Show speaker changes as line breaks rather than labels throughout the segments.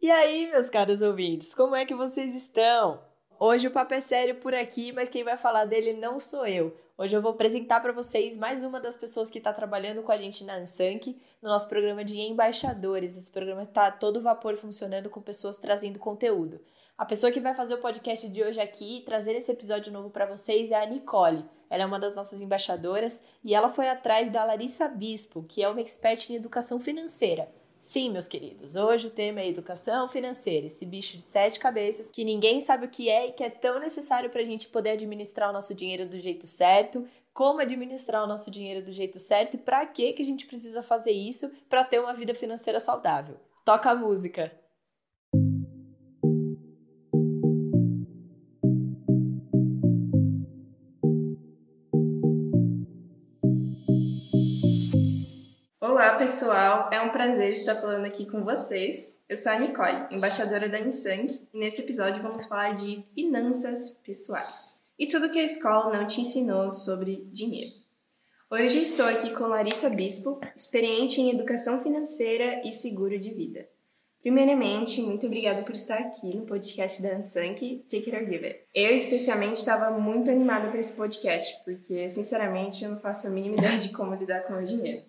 E aí, meus caros ouvintes, como é que vocês estão? Hoje o papo é sério por aqui, mas quem vai falar dele não sou eu. Hoje eu vou apresentar para vocês mais uma das pessoas que está trabalhando com a gente na Ansank, no nosso programa de embaixadores. Esse programa está todo vapor funcionando com pessoas trazendo conteúdo. A pessoa que vai fazer o podcast de hoje aqui e trazer esse episódio novo para vocês é a Nicole. Ela é uma das nossas embaixadoras e ela foi atrás da Larissa Bispo, que é uma expert em educação financeira. Sim, meus queridos, hoje o tema é educação financeira, esse bicho de sete cabeças que ninguém sabe o que é e que é tão necessário para a gente poder administrar o nosso dinheiro do jeito certo, como administrar o nosso dinheiro do jeito certo e para que a gente precisa fazer isso para ter uma vida financeira saudável. Toca a música.
Pessoal! É um prazer estar falando aqui com vocês. Eu sou a Nicole, embaixadora da Insang, e nesse episódio vamos falar de finanças pessoais e tudo que a escola não te ensinou sobre dinheiro. Hoje estou aqui com Larissa Bispo, experiente em educação financeira e seguro de vida. Primeiramente, muito obrigada por estar aqui no podcast da Ansang Take It or Give It. Eu, especialmente, estava muito animada para esse podcast, porque, sinceramente, eu não faço a mínima ideia de como lidar com o dinheiro.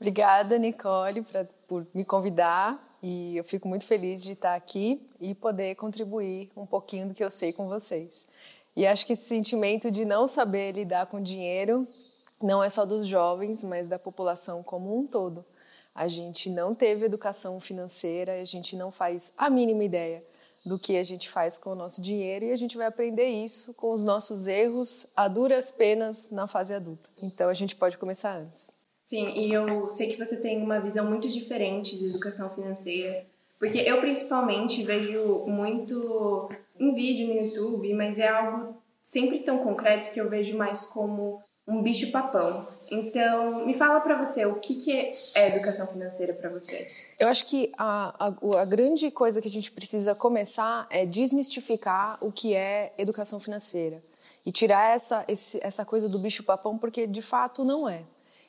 Obrigada, Nicole, pra, por me convidar e eu fico muito feliz de estar aqui e poder contribuir um pouquinho do que eu sei com vocês. E acho que esse sentimento de não saber lidar com dinheiro não é só dos jovens, mas da população como um todo. A gente não teve educação financeira, a gente não faz a mínima ideia do que a gente faz com o nosso dinheiro e a gente vai aprender isso com os nossos erros a duras penas na fase adulta. Então a gente pode começar antes.
Sim, e eu sei que você tem uma visão muito diferente de educação financeira, porque eu principalmente vejo muito em vídeo no YouTube, mas é algo sempre tão concreto que eu vejo mais como um bicho papão. Então, me fala para você, o que, que é educação financeira para você?
Eu acho que a, a, a, grande coisa que a gente precisa começar é desmistificar o que é educação financeira e tirar essa, esse, essa coisa do bicho papão, porque de fato não é.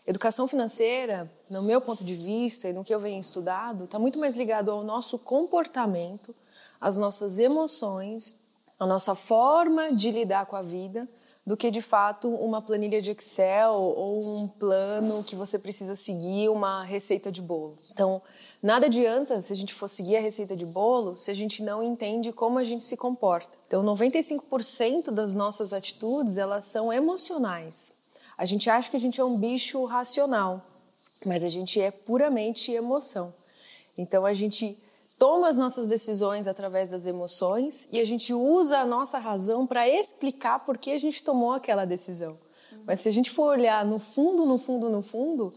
Educação financeira, no meu ponto de vista e no que eu venho estudado, está muito mais ligado ao nosso comportamento, às nossas emoções, à nossa forma de lidar com a vida, do que de fato uma planilha de Excel ou um plano que você precisa seguir, uma receita de bolo. Então, nada adianta se a gente for seguir a receita de bolo se a gente não entende como a gente se comporta. Então, 95% das nossas atitudes, elas são emocionais. A gente acha que a gente é um bicho racional, mas a gente é puramente emoção. Então a gente toma as nossas decisões através das emoções e a gente usa a nossa razão para explicar por que a gente tomou aquela decisão. Mas se a gente for olhar no fundo, no fundo, no fundo,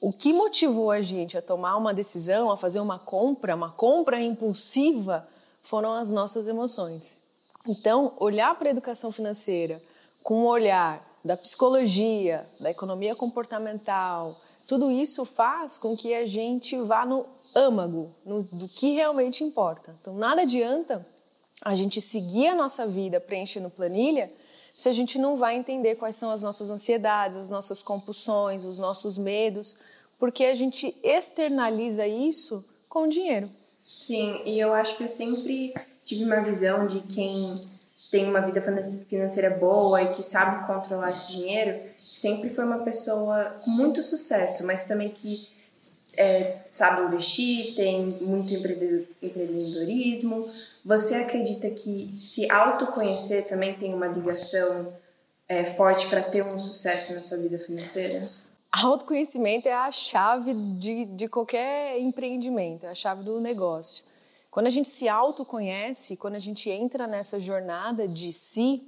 o que motivou a gente a tomar uma decisão, a fazer uma compra, uma compra impulsiva, foram as nossas emoções. Então, olhar para a educação financeira com um olhar da psicologia, da economia comportamental, tudo isso faz com que a gente vá no âmago, no, do que realmente importa. Então, nada adianta a gente seguir a nossa vida preenchendo planilha se a gente não vai entender quais são as nossas ansiedades, as nossas compulsões, os nossos medos, porque a gente externaliza isso com dinheiro.
Sim, e eu acho que eu sempre tive uma visão de quem tem uma vida financeira boa e que sabe controlar esse dinheiro, sempre foi uma pessoa com muito sucesso, mas também que é, sabe investir, tem muito empreendedorismo. Você acredita que se autoconhecer também tem uma ligação é, forte para ter um sucesso na sua vida financeira?
Autoconhecimento é a chave de, de qualquer empreendimento, é a chave do negócio. Quando a gente se autoconhece, quando a gente entra nessa jornada de si,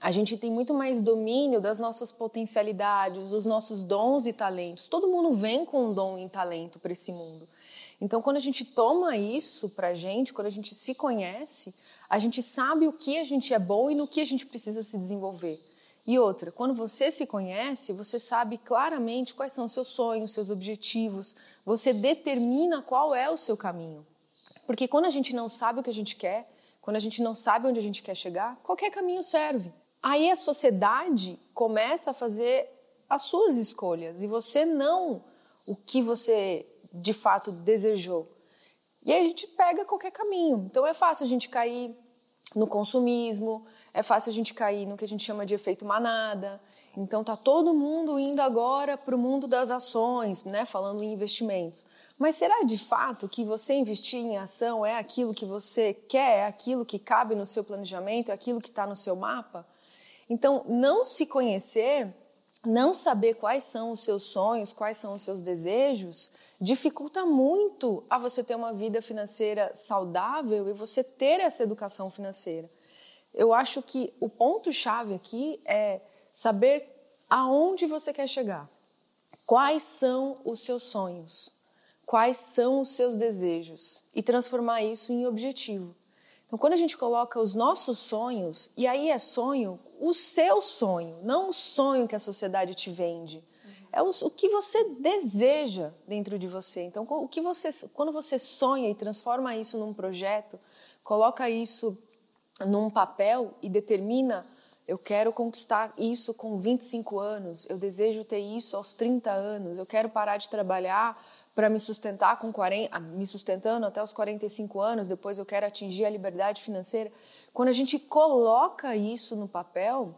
a gente tem muito mais domínio das nossas potencialidades, dos nossos dons e talentos. Todo mundo vem com um dom e talento para esse mundo. Então, quando a gente toma isso para a gente, quando a gente se conhece, a gente sabe o que a gente é bom e no que a gente precisa se desenvolver. E outra, quando você se conhece, você sabe claramente quais são os seus sonhos, seus objetivos, você determina qual é o seu caminho. Porque quando a gente não sabe o que a gente quer, quando a gente não sabe onde a gente quer chegar, qualquer caminho serve. Aí a sociedade começa a fazer as suas escolhas e você não o que você de fato desejou. E aí a gente pega qualquer caminho. Então é fácil a gente cair no consumismo, é fácil a gente cair no que a gente chama de efeito manada. Então tá todo mundo indo agora para o mundo das ações, né, falando em investimentos. Mas será de fato que você investir em ação é aquilo que você quer, é aquilo que cabe no seu planejamento, é aquilo que está no seu mapa? Então, não se conhecer, não saber quais são os seus sonhos, quais são os seus desejos, dificulta muito a você ter uma vida financeira saudável e você ter essa educação financeira. Eu acho que o ponto-chave aqui é saber aonde você quer chegar, quais são os seus sonhos, quais são os seus desejos e transformar isso em objetivo. Então, quando a gente coloca os nossos sonhos, e aí é sonho, o seu sonho, não o sonho que a sociedade te vende. É o, o que você deseja dentro de você. Então, o que você, quando você sonha e transforma isso num projeto, coloca isso num papel e determina eu quero conquistar isso com 25 anos, eu desejo ter isso aos 30 anos, eu quero parar de trabalhar para me sustentar com 40, me sustentando até os 45 anos, depois eu quero atingir a liberdade financeira. Quando a gente coloca isso no papel,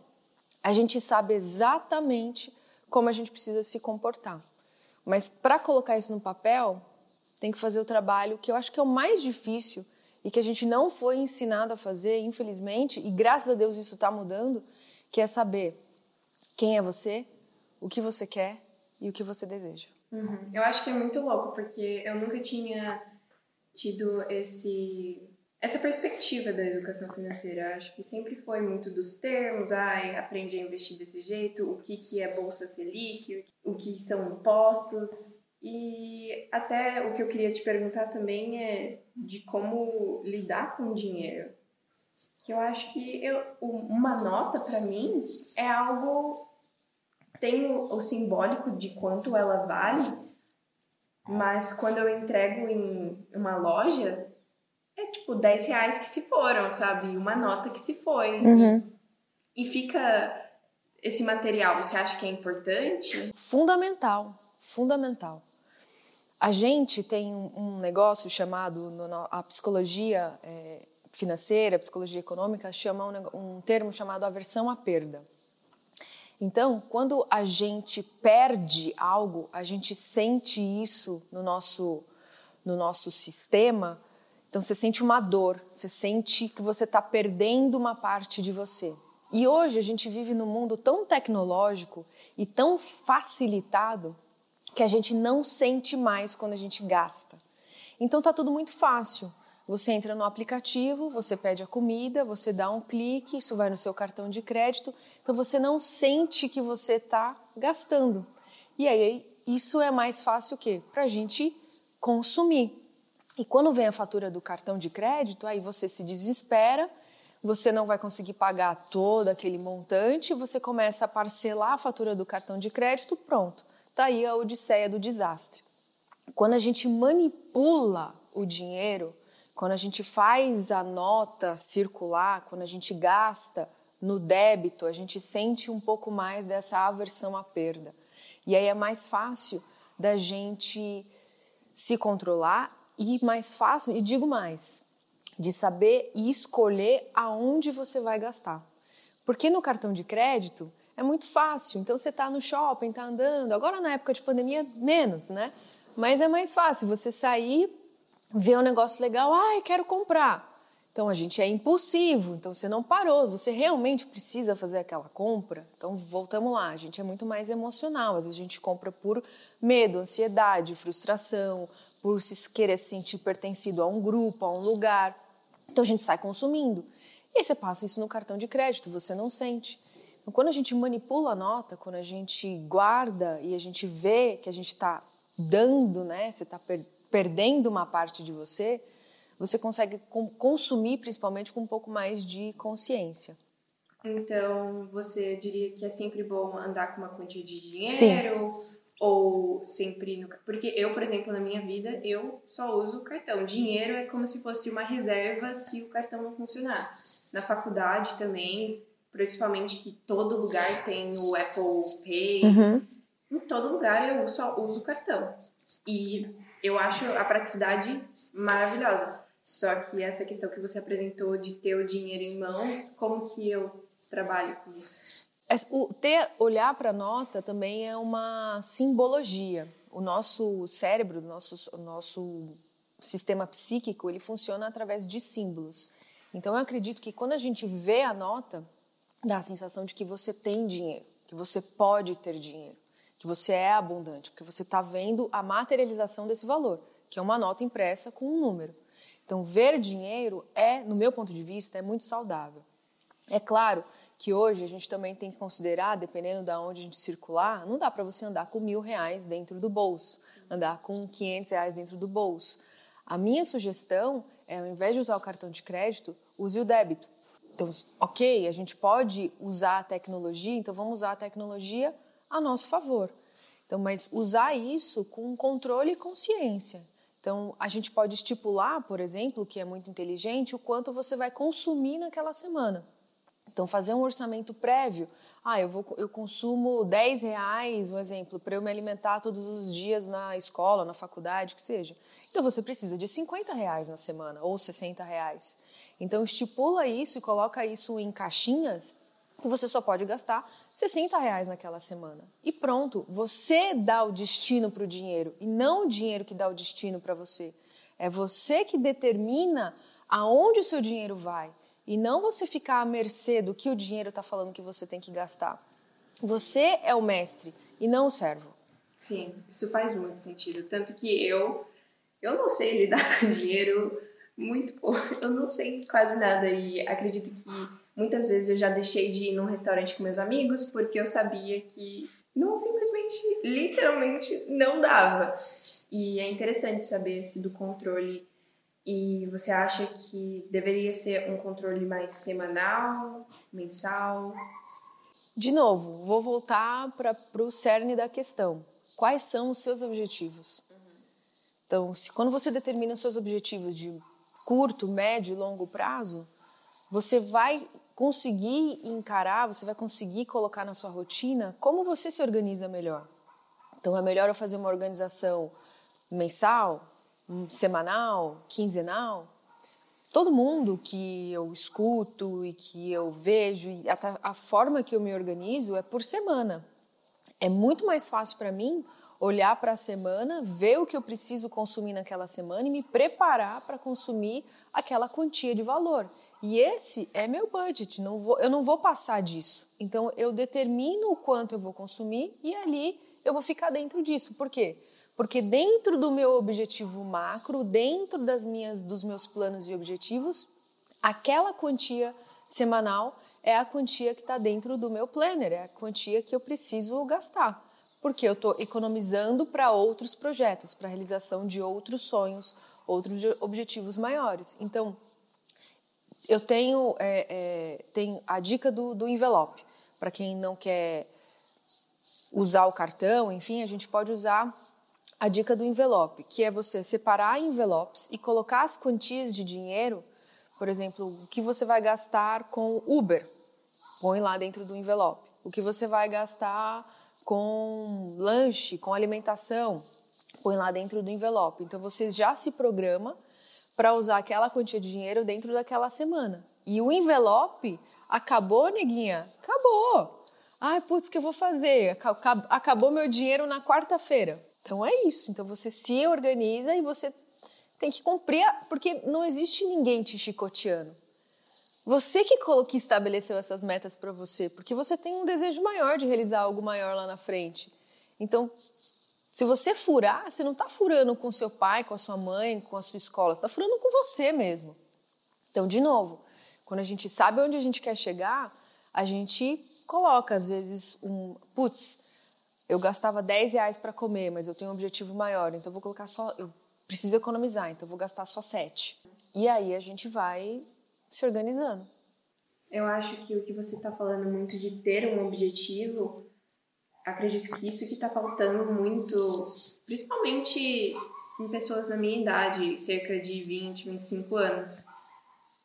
a gente sabe exatamente como a gente precisa se comportar. Mas para colocar isso no papel, tem que fazer o trabalho que eu acho que é o mais difícil e que a gente não foi ensinado a fazer, infelizmente, e graças a Deus isso está mudando, que é saber quem é você, o que você quer e o que você deseja.
Uhum. Eu acho que é muito louco, porque eu nunca tinha tido esse essa perspectiva da educação financeira. Eu acho que sempre foi muito dos termos, ai, aprende a investir desse jeito, o que, que é Bolsa Selic, o que são impostos. E até o que eu queria te perguntar também é de como lidar com o dinheiro. Que eu acho que eu, uma nota para mim é algo tem o, o simbólico de quanto ela vale, mas quando eu entrego em uma loja, é tipo 10 reais que se foram, sabe? Uma nota que se foi.
Uhum.
E, e fica esse material, você acha que é importante?
Fundamental, fundamental. A gente tem um negócio chamado, a psicologia é, financeira, a psicologia econômica, chama um, termo chamado aversão à perda. Então, quando a gente perde algo, a gente sente isso no nosso, no nosso sistema. Então, você sente uma dor, você sente que você está perdendo uma parte de você. E hoje a gente vive num mundo tão tecnológico e tão facilitado que a gente não sente mais quando a gente gasta. Então, tá tudo muito fácil. Você entra no aplicativo, você pede a comida, você dá um clique, isso vai no seu cartão de crédito, então você não sente que você está gastando. E aí isso é mais fácil o quê? Para a gente consumir. E quando vem a fatura do cartão de crédito, aí você se desespera, você não vai conseguir pagar todo aquele montante, você começa a parcelar a fatura do cartão de crédito, pronto. Está aí a odisseia do desastre. Quando a gente manipula o dinheiro, quando a gente faz a nota circular, quando a gente gasta no débito, a gente sente um pouco mais dessa aversão à perda. E aí é mais fácil da gente se controlar e mais fácil, e digo mais, de saber e escolher aonde você vai gastar. Porque no cartão de crédito é muito fácil. Então você está no shopping, está andando. Agora na época de pandemia menos, né? Mas é mais fácil você sair, vê um negócio legal, ai, quero comprar. Então a gente é impulsivo, então você não parou, você realmente precisa fazer aquela compra. Então voltamos lá, a gente é muito mais emocional, às vezes a gente compra por medo, ansiedade, frustração, por se querer se sentir pertencido a um grupo, a um lugar. Então a gente sai consumindo. E aí você passa isso no cartão de crédito, você não sente. Então quando a gente manipula a nota, quando a gente guarda e a gente vê que a gente está dando, né, você está perdendo perdendo uma parte de você, você consegue consumir principalmente com um pouco mais de consciência.
Então, você diria que é sempre bom andar com uma quantia de dinheiro?
Sim.
Ou sempre no. Porque eu, por exemplo, na minha vida, eu só uso cartão. Dinheiro é como se fosse uma reserva se o cartão não funcionar. Na faculdade também, principalmente que todo lugar tem o Apple Pay.
Uhum.
Em todo lugar eu só uso o cartão. E eu acho a praticidade maravilhosa. Só que essa questão que você apresentou de ter o dinheiro em mãos, como que eu trabalho com isso?
O ter olhar para a nota também é uma simbologia. O nosso cérebro, o nosso, o nosso sistema psíquico, ele funciona através de símbolos. Então eu acredito que quando a gente vê a nota, dá a sensação de que você tem dinheiro, que você pode ter dinheiro, que você é abundante, porque você está vendo a materialização desse valor, que é uma nota impressa com um número. Então ver dinheiro é, no meu ponto de vista, é muito saudável. É claro que hoje a gente também tem que considerar, dependendo de onde a gente circular, não dá para você andar com mil reais dentro do bolso, andar com 500 reais dentro do bolso. A minha sugestão é, ao invés de usar o cartão de crédito, use o débito. Então, ok, a gente pode usar a tecnologia, então vamos usar a tecnologia a nosso favor. Então, mas usar isso com controle e consciência. Então, a gente pode estipular, por exemplo, que é muito inteligente, o quanto você vai consumir naquela semana. Então, fazer um orçamento prévio. Ah, eu, vou, eu consumo 10 reais, um exemplo, para eu me alimentar todos os dias na escola, na faculdade, que seja. Então, você precisa de 50 reais na semana ou 60 reais. Então, estipula isso e coloca isso em caixinhas que você só pode gastar 60 reais naquela semana. E pronto, você dá o destino para o dinheiro e não o dinheiro que dá o destino para você. É você que determina aonde o seu dinheiro vai. E não você ficar à mercê do que o dinheiro está falando que você tem que gastar. Você é o mestre e não o servo.
Sim, isso faz muito sentido. Tanto que eu, eu não sei lidar com dinheiro muito pouco. Eu não sei quase nada e acredito que muitas vezes eu já deixei de ir num restaurante com meus amigos porque eu sabia que não simplesmente, literalmente, não dava. E é interessante saber se do controle e você acha que deveria ser um controle mais semanal, mensal?
De novo, vou voltar para o cerne da questão. Quais são os seus objetivos? Então, se quando você determina seus objetivos de curto, médio e longo prazo, você vai conseguir encarar, você vai conseguir colocar na sua rotina como você se organiza melhor. Então, é melhor eu fazer uma organização mensal, semanal, quinzenal, todo mundo que eu escuto e que eu vejo, e a forma que eu me organizo é por semana. É muito mais fácil para mim olhar para a semana, ver o que eu preciso consumir naquela semana e me preparar para consumir aquela quantia de valor. E esse é meu budget, não vou, eu não vou passar disso. Então eu determino o quanto eu vou consumir e ali eu vou ficar dentro disso. Por quê? Porque dentro do meu objetivo macro, dentro das minhas, dos meus planos e objetivos, aquela quantia semanal é a quantia que está dentro do meu planner, é a quantia que eu preciso gastar. Porque eu estou economizando para outros projetos, para a realização de outros sonhos, outros objetivos maiores. Então, eu tenho, é, é, a dica do, do envelope. Para quem não quer usar o cartão, enfim, a gente pode usar a dica do envelope, que é você separar envelopes e colocar as quantias de dinheiro, por exemplo, o que você vai gastar com Uber, põe lá dentro do envelope. O que você vai gastar com lanche, com alimentação, põe lá dentro do envelope. Então você já se programa para usar aquela quantia de dinheiro dentro daquela semana. E o envelope acabou, neguinha? Acabou. Ai, putz, o que eu vou fazer? Acabou meu dinheiro na quarta-feira. Então é isso. Então você se organiza e você tem que cumprir, porque não existe ninguém te chicoteando. Você que, que estabeleceu essas metas para você, porque você tem um desejo maior de realizar algo maior lá na frente. Então, se você furar, você não está furando com seu pai, com a sua mãe, com a sua escola, está furando com você mesmo. Então, de novo, quando a gente sabe onde a gente quer chegar, a gente coloca, às vezes, um. Putz, eu gastava 10 reais para comer, mas eu tenho um objetivo maior, então vou colocar só. Eu preciso economizar, então vou gastar só 7. E aí a gente vai se organizando.
Eu acho que o que você está falando muito de ter um objetivo, acredito que isso que está faltando muito, principalmente em pessoas da minha idade, cerca de 20, 25 anos,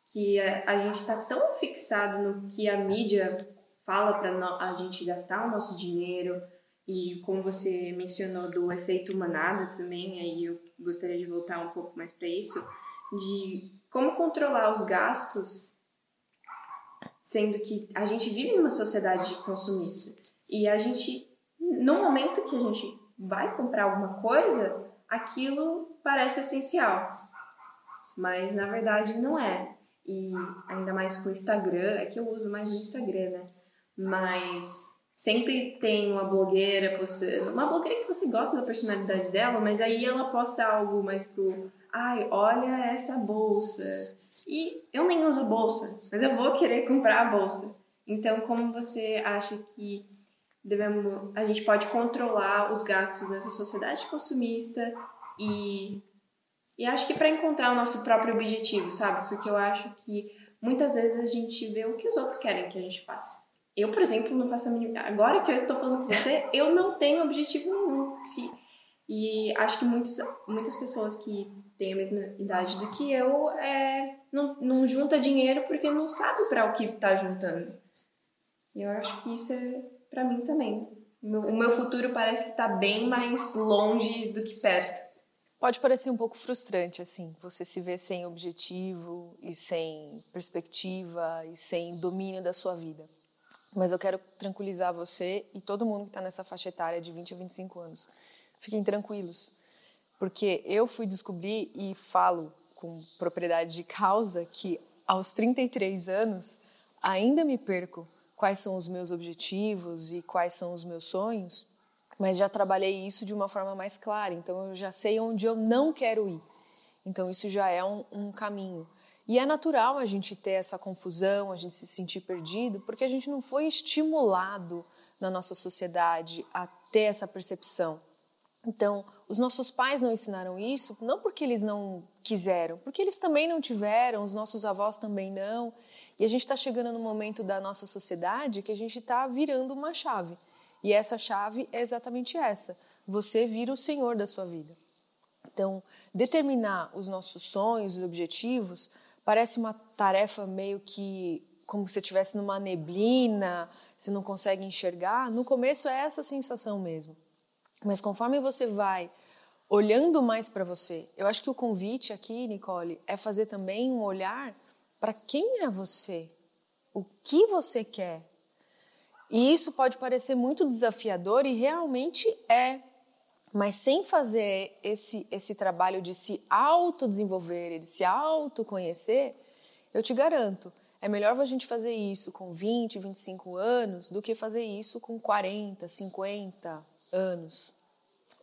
que a, gente está tão fixado no que a mídia fala para a gente gastar o nosso dinheiro, E como você mencionou do efeito manada também, aí eu gostaria de voltar um pouco mais para isso, de como controlar os gastos, sendo que a gente vive numa sociedade consumista e a gente, no momento que a gente vai comprar alguma coisa, aquilo parece essencial, mas na verdade não é. E ainda mais com o Instagram, é que eu uso mais o Instagram, né? Mas sempre tem uma blogueira postando, uma blogueira que você gosta da personalidade dela, mas aí ela posta algo mais pro, ai, olha essa bolsa. E eu nem uso bolsa, mas eu vou querer comprar a bolsa. Então, como você acha que devemos, a gente pode controlar os gastos nessa sociedade consumista e e acho que para encontrar o nosso próprio objetivo, sabe? Porque eu acho que muitas vezes a gente vê o que os outros querem que a gente faça. Eu, por exemplo, não faço a mínima... Agora que eu estou falando com você, eu não tenho objetivo nenhum. Se... E acho que muitos, muitas pessoas que têm a mesma idade do que eu é, não, não junta dinheiro porque não sabe para o que está juntando. E eu acho que isso é para mim também. O meu futuro parece que está bem mais longe do que perto.
Pode parecer um pouco frustrante, assim, você se vê sem objetivo e sem perspectiva e sem domínio da sua vida. Mas eu quero tranquilizar você e todo mundo que está nessa faixa etária de 20 a 25 anos. Fiquem tranquilos, porque eu fui descobrir e falo com propriedade de causa que aos 33 anos ainda me perco quais são os meus objetivos e quais são os meus sonhos mas já trabalhei isso de uma forma mais clara, então eu já sei onde eu não quero ir. Então isso já é um, um caminho. E é natural a gente ter essa confusão, a gente se sentir perdido, porque a gente não foi estimulado na nossa sociedade a ter essa percepção. Então, os nossos pais não ensinaram isso, não porque eles não quiseram, porque eles também não tiveram, os nossos avós também não. E a gente está chegando no momento da nossa sociedade que a gente está virando uma chave. E essa chave é exatamente essa: você vira o senhor da sua vida. Então, determinar os nossos sonhos e objetivos parece uma tarefa meio que como se estivesse numa neblina, você não consegue enxergar. No começo é essa sensação mesmo. Mas conforme você vai olhando mais para você, eu acho que o convite aqui, Nicole, é fazer também um olhar para quem é você, o que você quer, e isso pode parecer muito desafiador e realmente é. Mas sem fazer esse, esse trabalho de se autodesenvolver, de se autoconhecer, eu te garanto, é melhor a gente fazer isso com 20, 25 anos do que fazer isso com 40, 50 anos.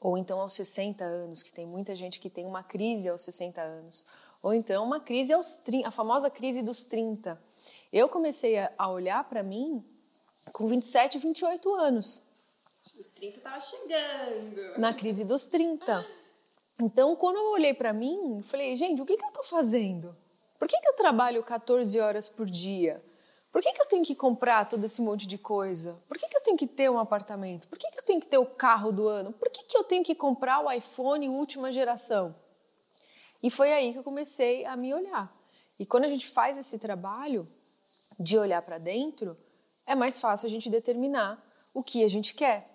Ou então aos 60 anos, que tem muita gente que tem uma crise aos 60 anos. Ou então uma crise aos 30, a famosa crise dos 30. Eu comecei a olhar para mim com 27, 28 anos.
Os 30 estava chegando.
Na crise dos 30. Então, quando eu olhei para mim, falei, gente, o que, que eu estou fazendo? Por que, que eu trabalho 14 horas por dia? Por que, que eu tenho que comprar todo esse monte de coisa? Por que, que eu tenho que ter um apartamento? Por que, que eu tenho que ter o carro do ano? Por que, que eu tenho que comprar o iPhone última geração? E foi aí que eu comecei a me olhar. E quando a gente faz esse trabalho de olhar para dentro, é mais fácil a gente determinar o que a gente quer.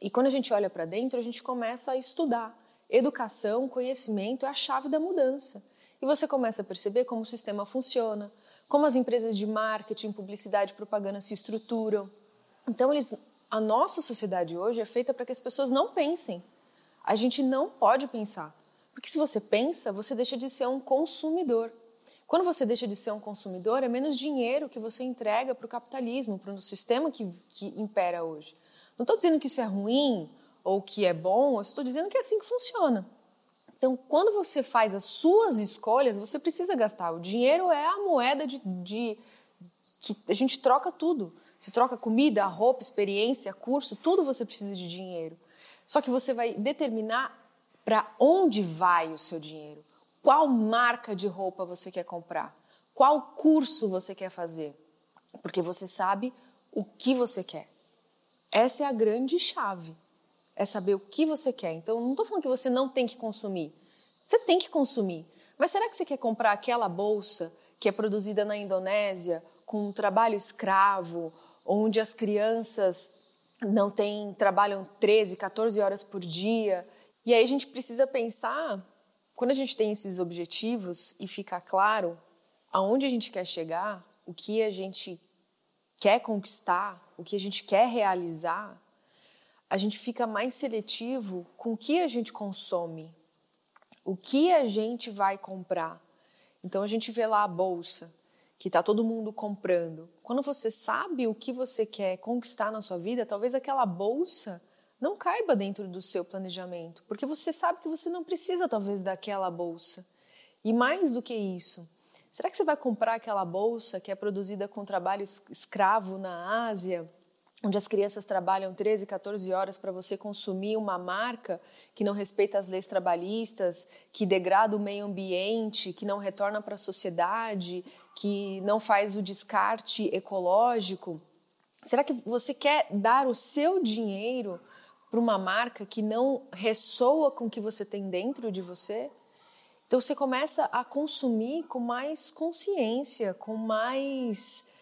E quando a gente olha para dentro, a gente começa a estudar. Educação, conhecimento é a chave da mudança. E você começa a perceber como o sistema funciona, como as empresas de marketing, publicidade propaganda se estruturam. Então, eles, a nossa sociedade hoje é feita para que as pessoas não pensem. A gente não pode pensar. Porque se você pensa, você deixa de ser um consumidor. Quando você deixa de ser um consumidor, é menos dinheiro que você entrega para o capitalismo, para o sistema que, que impera hoje. Não estou dizendo que isso é ruim ou que é bom, eu estou dizendo que é assim que funciona. Então, quando você faz as suas escolhas, você precisa gastar. O dinheiro é a moeda de, de que a gente troca tudo. Se troca comida, roupa, experiência, curso, tudo você precisa de dinheiro. Só que você vai determinar para onde vai o seu dinheiro qual marca de roupa você quer comprar, qual curso você quer fazer, porque você sabe o que você quer. Essa é a grande chave, é saber o que você quer. Então, não estou falando que você não tem que consumir, você tem que consumir. Mas será que você quer comprar aquela bolsa que é produzida na Indonésia com um trabalho escravo, onde as crianças não tem trabalham 13, 14 horas por dia. E aí a gente precisa pensar, quando a gente tem esses objetivos e ficar claro aonde a gente quer chegar, o que a gente quer conquistar, o que a gente quer realizar, a gente fica mais seletivo com o que a gente consome, o que a gente vai comprar. Então a gente vê lá a bolsa, que está todo mundo comprando. Quando você sabe o que você quer conquistar na sua vida, talvez aquela bolsa não caiba dentro do seu planejamento, porque você sabe que você não precisa talvez daquela bolsa. E mais do que isso, será que você vai comprar aquela bolsa que é produzida com trabalho escravo na Ásia? Onde as crianças trabalham 13, 14 horas para você consumir uma marca que não respeita as leis trabalhistas, que degrada o meio ambiente, que não retorna para a sociedade, que não faz o descarte ecológico? Será que você quer dar o seu dinheiro para uma marca que não ressoa com o que você tem dentro de você? Então você começa a consumir com mais consciência, com mais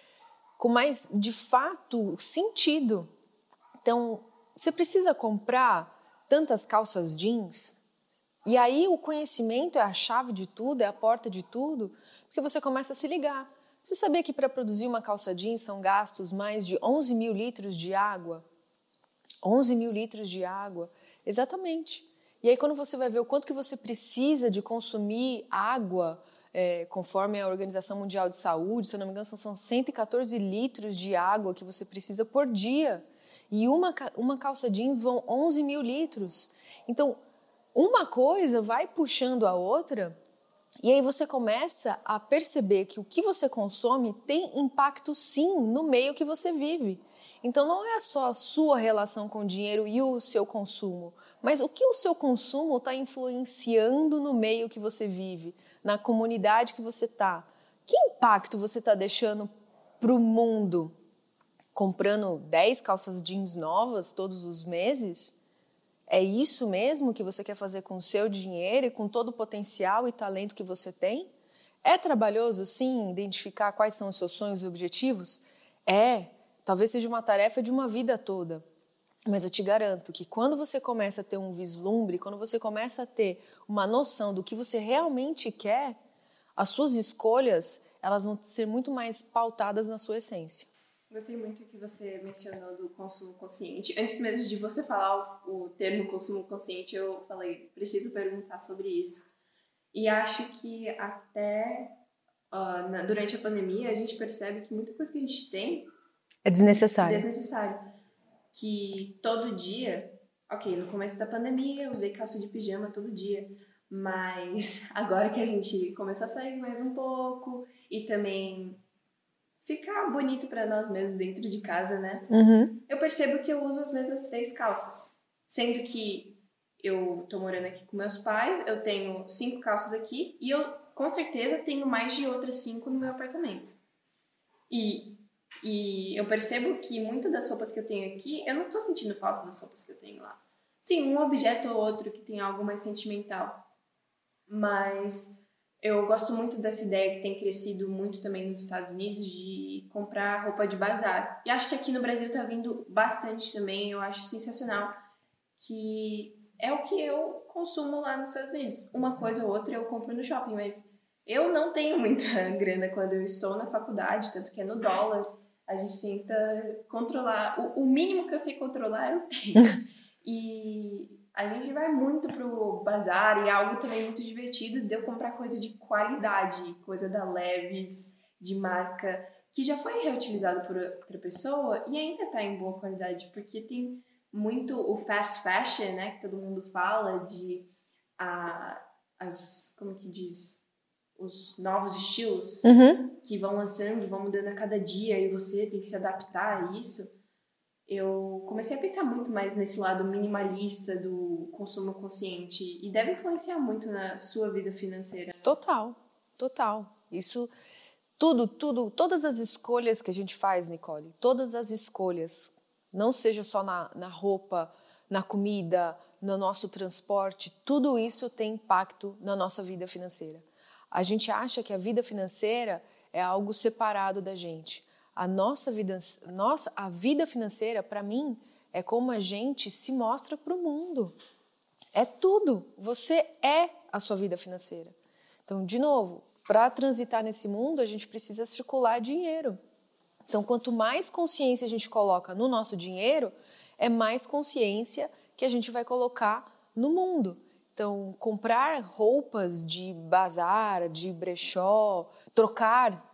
com mais de fato sentido. Então, você precisa comprar tantas calças jeans e aí o conhecimento é a chave de tudo, é a porta de tudo, porque você começa a se ligar. Você sabia que para produzir uma calça jeans são gastos mais de 11 mil litros de água? 11 mil litros de água, exatamente. E aí quando você vai ver o quanto que você precisa de consumir água é, conforme a Organização Mundial de Saúde, se eu não me engano, são 114 litros de água que você precisa por dia. E uma, uma calça jeans vão 11 mil litros. Então, uma coisa vai puxando a outra, e aí você começa a perceber que o que você consome tem impacto sim no meio que você vive. Então não é só a sua relação com o dinheiro e o seu consumo, mas o que o seu consumo está influenciando no meio que você vive na comunidade que você está. Que impacto você está deixando para o mundo? Comprando 10 calças jeans novas todos os meses? É isso mesmo que você quer fazer com o seu dinheiro e com todo o potencial e talento que você tem? É trabalhoso, sim, identificar quais são os seus sonhos e objetivos? É, talvez seja uma tarefa de uma vida toda. Mas eu te garanto que quando você começa a ter um vislumbre, quando você começa a ter uma noção do que você realmente quer, as suas escolhas elas vão ser muito mais pautadas na sua essência.
Gostei muito que você mencionou do consumo consciente. Antes mesmo de você falar o, o termo consumo consciente, eu falei, preciso perguntar sobre isso. E acho que até uh, na, durante a pandemia a gente percebe que muita coisa que a gente tem
é desnecessário.
É desnecessário que todo dia, ok, no começo da pandemia eu usei calça de pijama todo dia, mas agora que a gente começou a sair mais um pouco e também ficar bonito para nós mesmos dentro de casa, né?
Uhum.
Eu percebo que eu uso as mesmas três calças, sendo que eu tô morando aqui com meus pais, eu tenho cinco calças aqui e eu com certeza tenho mais de outras cinco no meu apartamento. E e eu percebo que muitas das roupas que eu tenho aqui, eu não tô sentindo falta das roupas que eu tenho lá. Sim, um objeto ou outro que tem algo mais sentimental. Mas eu gosto muito dessa ideia que tem crescido muito também nos Estados Unidos de comprar roupa de bazar. E acho que aqui no Brasil tá vindo bastante também, eu acho sensacional que é o que eu consumo lá nos Estados Unidos. Uma coisa ou outra eu compro no shopping, mas eu não tenho muita grana quando eu estou na faculdade, tanto que é no dólar a gente tenta controlar. O, o mínimo que eu sei controlar é o tempo. e a gente vai muito pro bazar e é algo também muito divertido de eu comprar coisa de qualidade, coisa da Leves, de marca, que já foi reutilizado por outra pessoa e ainda tá em boa qualidade, porque tem muito o fast fashion, né, que todo mundo fala de a, as, como que diz, os novos estilos
uhum.
que vão lançando, vão mudando a cada dia e você tem que se adaptar a isso, eu comecei a pensar muito mais nesse lado minimalista do consumo consciente e deve influenciar muito na sua vida financeira.
Total, total. Isso tudo, tudo, todas as escolhas que a gente faz, Nicole, todas as escolhas, não seja só na, na roupa, na comida, no nosso transporte, tudo isso tem impacto na nossa vida financeira. A gente acha que a vida financeira é algo separado da gente. A nossa vida, nossa, a vida financeira, para mim, é como a gente se mostra para o mundo. É tudo. Você é a sua vida financeira. Então, de novo, para transitar nesse mundo, a gente precisa circular dinheiro. Então, quanto mais consciência a gente coloca no nosso dinheiro, é mais consciência que a gente vai colocar no mundo. Então, comprar roupas de bazar, de brechó, trocar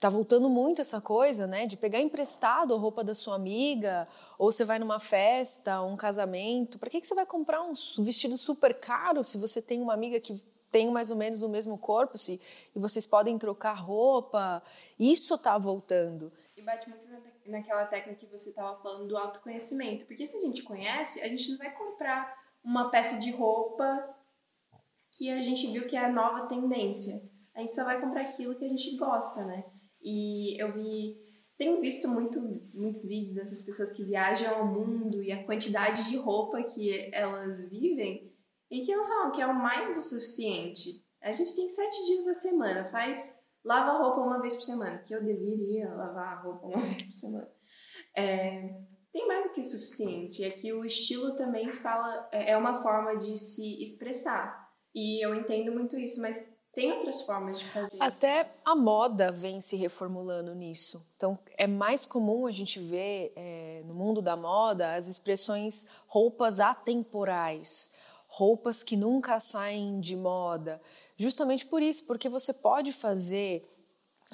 tá voltando muito essa coisa, né, de pegar emprestado a roupa da sua amiga, ou você vai numa festa, um casamento, para que que você vai comprar um vestido super caro se você tem uma amiga que tem mais ou menos o mesmo corpo, se e vocês podem trocar roupa? Isso tá voltando.
E bate muito na, naquela técnica que você estava falando do autoconhecimento, porque se a gente conhece, a gente não vai comprar uma peça de roupa que a gente viu que é a nova tendência. A gente só vai comprar aquilo que a gente gosta, né? E eu vi, tenho visto muito, muitos vídeos dessas pessoas que viajam ao mundo e a quantidade de roupa que elas vivem e que elas falam que é o mais do suficiente. A gente tem sete dias da semana, faz lava roupa uma vez por semana, que eu deveria lavar a roupa uma vez por semana. É, tem mais do que suficiente. É que o estilo também fala, é, é uma forma de se expressar. E eu entendo muito isso, mas tem outras formas de fazer
Até isso. a moda vem se reformulando nisso. Então, é mais comum a gente ver é, no mundo da moda as expressões roupas atemporais, roupas que nunca saem de moda. Justamente por isso, porque você pode fazer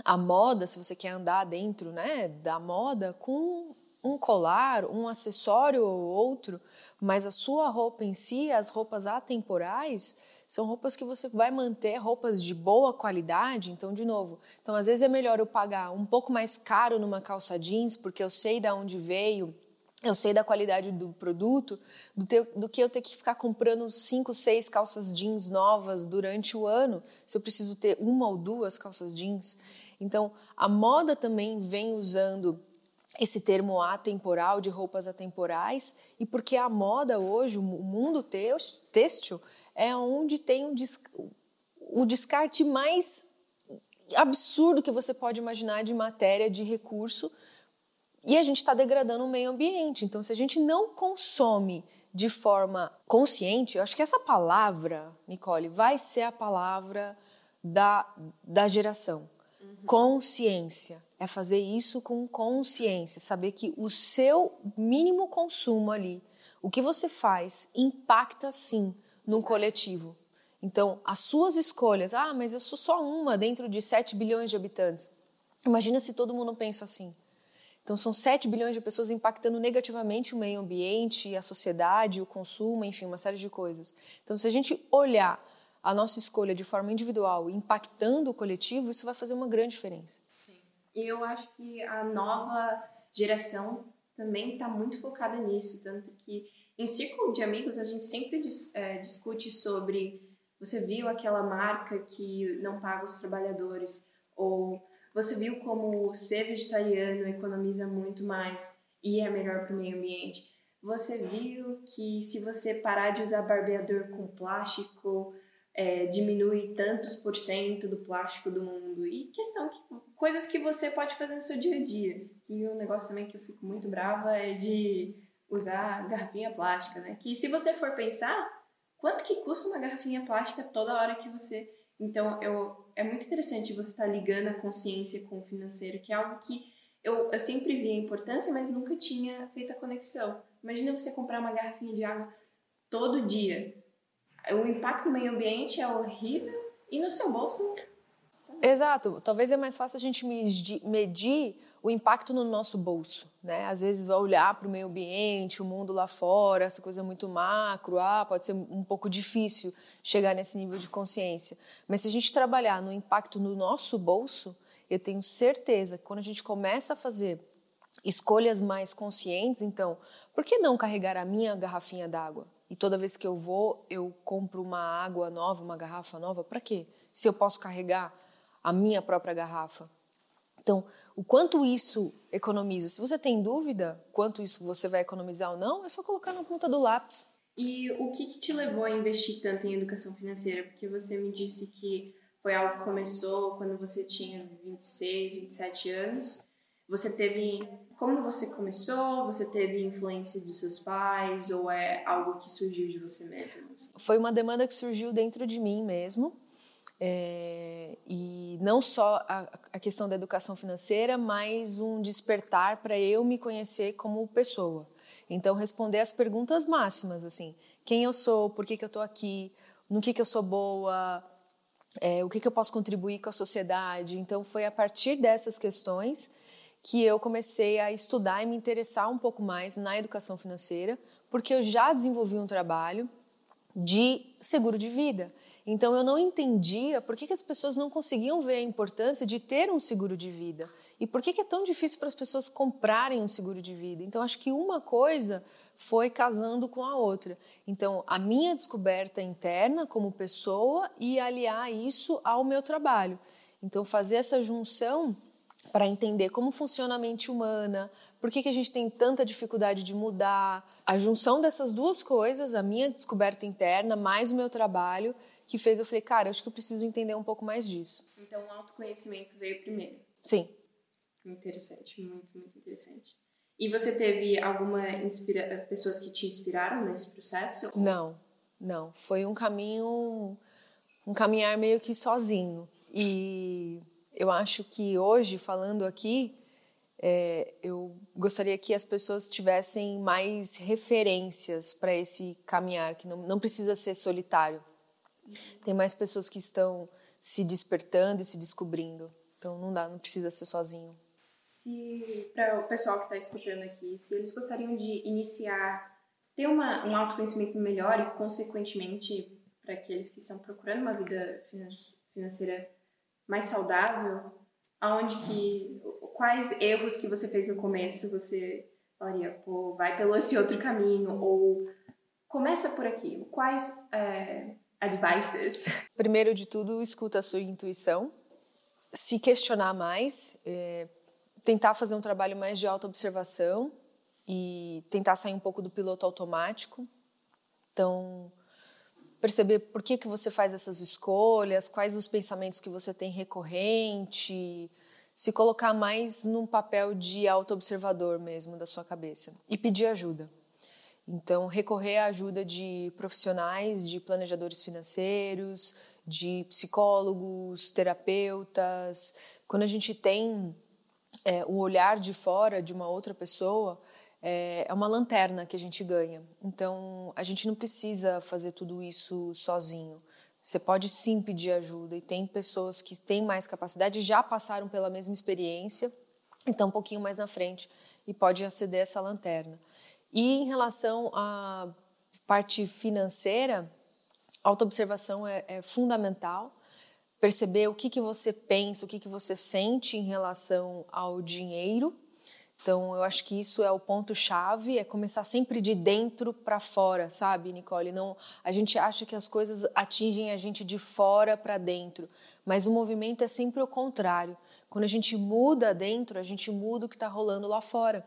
a moda, se você quer andar dentro né, da moda, com um colar, um acessório ou outro, mas a sua roupa em si, as roupas atemporais, são roupas que você vai manter, roupas de boa qualidade. Então, de novo, então às vezes é melhor eu pagar um pouco mais caro numa calça jeans, porque eu sei de onde veio, eu sei da qualidade do produto, do, ter, do, que eu ter que ficar comprando cinco, seis calças jeans novas durante o ano, se eu preciso ter uma ou duas calças jeans. Então, a moda também vem usando esse termo atemporal, de roupas atemporais, e porque a moda hoje, o mundo têxtil, é onde tem um o descarte mais absurdo que você pode imaginar de matéria, de recurso, e a gente está degradando o meio ambiente. Então, se a gente não consome de forma consciente, eu acho que essa palavra, Nicole, vai ser a palavra da, da geração. Uhum. Consciência. É fazer isso com consciência, saber que o seu mínimo consumo ali, o que você faz, impacta sim num coletivo. Então, as suas escolhas, ah, mas eu sou só uma dentro de 7 bilhões de habitantes. Imagina se todo mundo pensa assim. Então, são 7 bilhões de pessoas impactando negativamente o meio ambiente, a sociedade, o consumo, enfim, uma série de coisas. Então, se a gente olhar a nossa escolha de forma individual, impactando o coletivo, isso vai fazer uma grande diferença.
Sim. E eu acho que a nova geração também está muito focada nisso, tanto que em círculo de amigos, a gente sempre dis, é, discute sobre você viu aquela marca que não paga os trabalhadores, ou você viu como ser vegetariano economiza muito mais e é melhor para o meio ambiente. Você viu que se você parar de usar barbeador com plástico, é, diminui tantos por cento do plástico do mundo. E questão que coisas que você pode fazer no seu dia a dia. O um negócio também que eu fico muito brava é de usar garrafinha plástica, né? Que se você for pensar, quanto que custa uma garrafinha plástica toda hora que você. Então, eu, é muito interessante você estar tá ligando a consciência com o financeiro, que é algo que eu, eu sempre vi a importância, mas nunca tinha feito a conexão. Imagina você comprar uma garrafinha de água todo dia. O impacto no meio ambiente é horrível e no seu bolso.
Exato. Talvez é mais fácil a gente medir o impacto no nosso bolso, né? Às vezes vai olhar para o meio ambiente, o mundo lá fora, essa coisa muito macro, ah, pode ser um pouco difícil chegar nesse nível de consciência. Mas se a gente trabalhar no impacto no nosso bolso, eu tenho certeza que quando a gente começa a fazer escolhas mais conscientes, então, por que não carregar a minha garrafinha d'água? E toda vez que eu vou, eu compro uma água nova, uma garrafa nova, para quê? Se eu posso carregar a minha própria garrafa. Então, o quanto isso economiza. Se você tem dúvida quanto isso você vai economizar ou não, é só colocar na ponta do lápis.
E o que, que te levou a investir tanto em educação financeira? Porque você me disse que foi algo que começou quando você tinha 26, 27 anos, Você teve. Como você começou? Você teve influência dos seus pais? Ou é algo que surgiu de você mesmo?
Foi uma demanda que surgiu dentro de mim mesmo. É, e não só a, a, questão da educação financeira, mas um despertar para eu me conhecer como pessoa. Então, responder as perguntas máximas, assim, quem eu sou, por que, que eu estou aqui, no que, que eu sou boa, é, o que, que eu posso contribuir com a sociedade. Então, foi a partir dessas questões que eu comecei a estudar e me interessar um pouco mais na educação financeira, porque eu já desenvolvi um trabalho de seguro de vida. Então eu não entendia por que, que as pessoas não conseguiam ver a importância de ter um seguro de vida e por que, que é tão difícil para as pessoas comprarem um seguro de vida. Então acho que uma coisa foi casando com a outra. Então a minha descoberta interna como pessoa e aliar isso ao meu trabalho. Então fazer essa junção para entender como funciona a mente humana, por que, que a gente tem tanta dificuldade de mudar. A junção dessas duas coisas, a minha descoberta interna mais o meu trabalho, que fez eu falei, cara, acho que eu preciso entender um pouco mais disso.
Então, o autoconhecimento veio primeiro.
Sim.
Interessante, muito, muito interessante. E você teve alguma inspira... pessoas que te inspiraram nesse processo?
Não, não. Foi um caminho, um caminhar meio que sozinho. E eu acho que hoje, falando aqui, é, eu gostaria que as pessoas tivessem mais referências para esse caminhar, que não, não precisa ser solitário. Tem mais pessoas que estão se despertando e se descobrindo. Então não dá, não precisa ser sozinho.
Se para o pessoal que está escutando aqui, se eles gostariam de iniciar, ter uma, um autoconhecimento melhor e consequentemente para aqueles que estão procurando uma vida financeira mais saudável, aonde que quais erros que você fez no começo você falaria, pô, vai pelo esse outro caminho ou começa por aqui. Quais é, advices?
Primeiro de tudo, escuta a sua intuição, se questionar mais, é, tentar fazer um trabalho mais de autoobservação e tentar sair um pouco do piloto automático. Então, perceber por que, que você faz essas escolhas, quais os pensamentos que você tem recorrente, se colocar mais num papel de autoobservador mesmo da sua cabeça e pedir ajuda. Então, recorrer à ajuda de profissionais, de planejadores financeiros, de psicólogos, terapeutas. Quando a gente tem é, o olhar de fora de uma outra pessoa, é, é uma lanterna que a gente ganha. Então, a gente não precisa fazer tudo isso sozinho. Você pode sim pedir ajuda e tem pessoas que têm mais capacidade, já passaram pela mesma experiência, então um pouquinho mais na frente e pode aceder a essa lanterna. E em relação à parte financeira, autoobservação é, é fundamental. Perceber o que, que você pensa, o que, que você sente em relação ao dinheiro. Então, eu acho que isso é o ponto-chave, é começar sempre de dentro para fora, sabe, Nicole? Não, a gente acha que as coisas atingem a gente de fora para dentro, mas o movimento é sempre o contrário. Quando a gente muda dentro, a gente muda o que está rolando lá fora.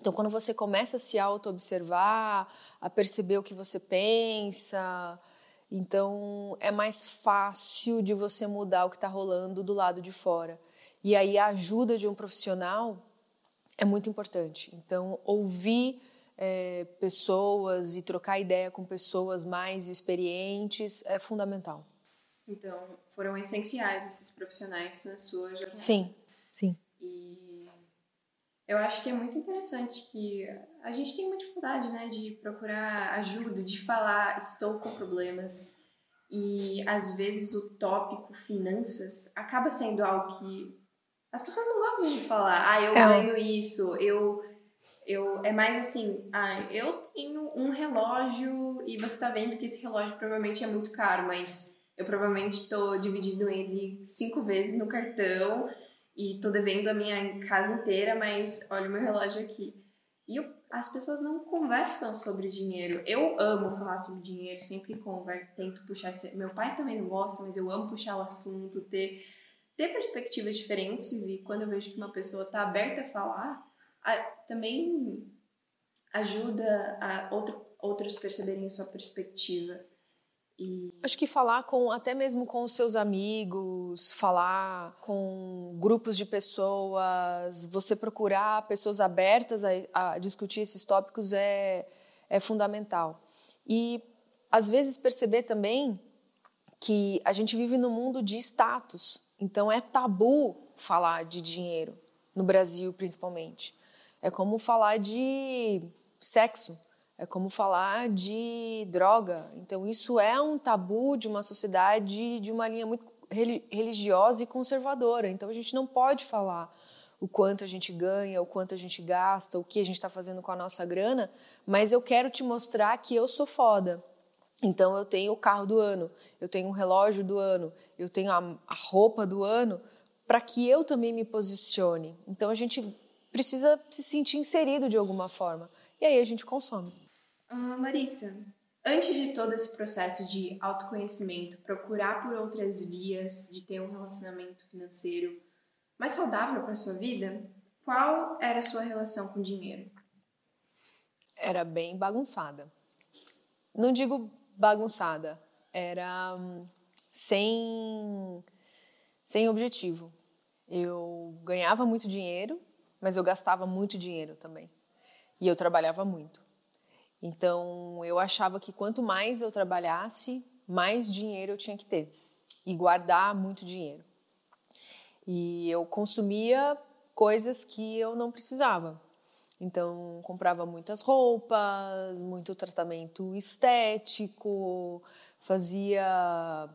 Então, quando você começa a se auto-observar, a perceber o que você pensa, então é mais fácil de você mudar o que está rolando do lado de fora. E aí a ajuda de um profissional é muito importante. Então, ouvir é, pessoas e trocar ideia com pessoas mais experientes é fundamental.
Então, foram essenciais esses profissionais na sua jornada.
Sim, sim.
Eu acho que é muito interessante que a gente tem uma dificuldade, né, de procurar ajuda, de falar, estou com problemas. E às vezes o tópico finanças acaba sendo algo que as pessoas não gostam de falar. Ah, eu é. ganho isso, eu eu é mais assim, ah, eu tenho um relógio e você tá vendo que esse relógio provavelmente é muito caro, mas eu provavelmente estou dividindo ele cinco vezes no cartão e tô devendo a minha casa inteira, mas olha o meu relógio aqui. E eu, as pessoas não conversam sobre dinheiro. Eu amo falar sobre dinheiro, sempre converso, tento puxar esse... Meu pai também não gosta, mas eu amo puxar o assunto, ter, ter perspectivas diferentes. E quando eu vejo que uma pessoa tá aberta a falar, a, também ajuda a outro, outros perceberem a sua perspectiva.
E... Acho que falar com até mesmo com os seus amigos, falar com grupos de pessoas, você procurar pessoas abertas a, a discutir esses tópicos é, é fundamental. E às vezes perceber também que a gente vive num mundo de status, então é tabu falar de dinheiro no Brasil principalmente. É como falar de sexo, é como falar de droga. Então, isso é um tabu de uma sociedade de uma linha muito religiosa e conservadora. Então, a gente não pode falar o quanto a gente ganha, o quanto a gente gasta, o que a gente está fazendo com a nossa grana, mas eu quero te mostrar que eu sou foda. Então, eu tenho o carro do ano, eu tenho o relógio do ano, eu tenho a, a roupa do ano, para que eu também me posicione. Então, a gente precisa se sentir inserido de alguma forma. E aí a gente consome.
Uh, Larissa, antes de todo esse processo de autoconhecimento, procurar por outras vias de ter um relacionamento financeiro mais saudável para sua vida, qual era a sua relação com o dinheiro?
Era bem bagunçada. Não digo bagunçada, era hum, sem sem objetivo. Eu ganhava muito dinheiro, mas eu gastava muito dinheiro também. E eu trabalhava muito. Então, eu achava que quanto mais eu trabalhasse, mais dinheiro eu tinha que ter e guardar muito dinheiro. E eu consumia coisas que eu não precisava. Então, comprava muitas roupas, muito tratamento estético, fazia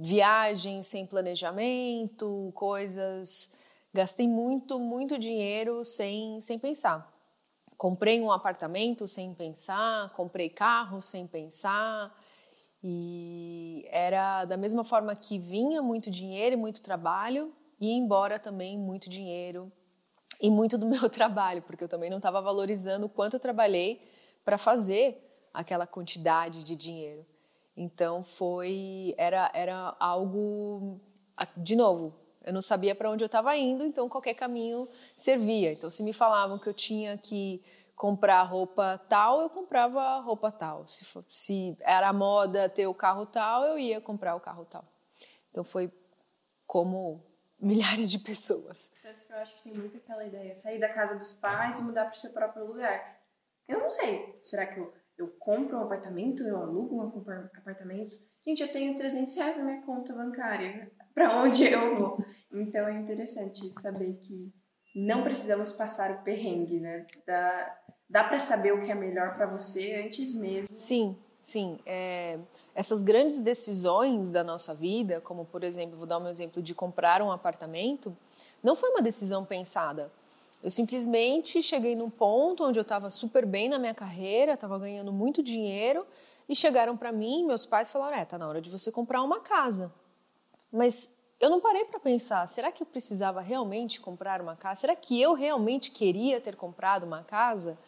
viagens sem planejamento, coisas. Gastei muito, muito dinheiro sem, sem pensar. Comprei um apartamento sem pensar, comprei carro sem pensar. E era da mesma forma que vinha muito dinheiro e muito trabalho, e embora também muito dinheiro e muito do meu trabalho, porque eu também não estava valorizando o quanto eu trabalhei para fazer aquela quantidade de dinheiro. Então foi era era algo de novo, eu não sabia para onde eu estava indo, então qualquer caminho servia. Então, se me falavam que eu tinha que comprar roupa tal, eu comprava roupa tal. Se, for, se era moda ter o carro tal, eu ia comprar o carro tal. Então, foi como milhares de pessoas.
Tanto que eu acho que tem muito aquela ideia, sair da casa dos pais e mudar para o seu próprio lugar. Eu não sei, será que eu, eu compro um apartamento, eu alugo um apartamento? Gente, eu tenho 300 reais na minha conta bancária para onde eu vou. Então é interessante saber que não precisamos passar o perrengue, né? Dá, dá para saber o que é melhor para você antes mesmo.
Sim, sim. É, essas grandes decisões da nossa vida, como por exemplo, vou dar um exemplo de comprar um apartamento, não foi uma decisão pensada. Eu simplesmente cheguei num ponto onde eu estava super bem na minha carreira, estava ganhando muito dinheiro e chegaram para mim, meus pais falaram: "É, tá na hora de você comprar uma casa". Mas eu não parei para pensar, será que eu precisava realmente comprar uma casa? Será que eu realmente queria ter comprado uma casa?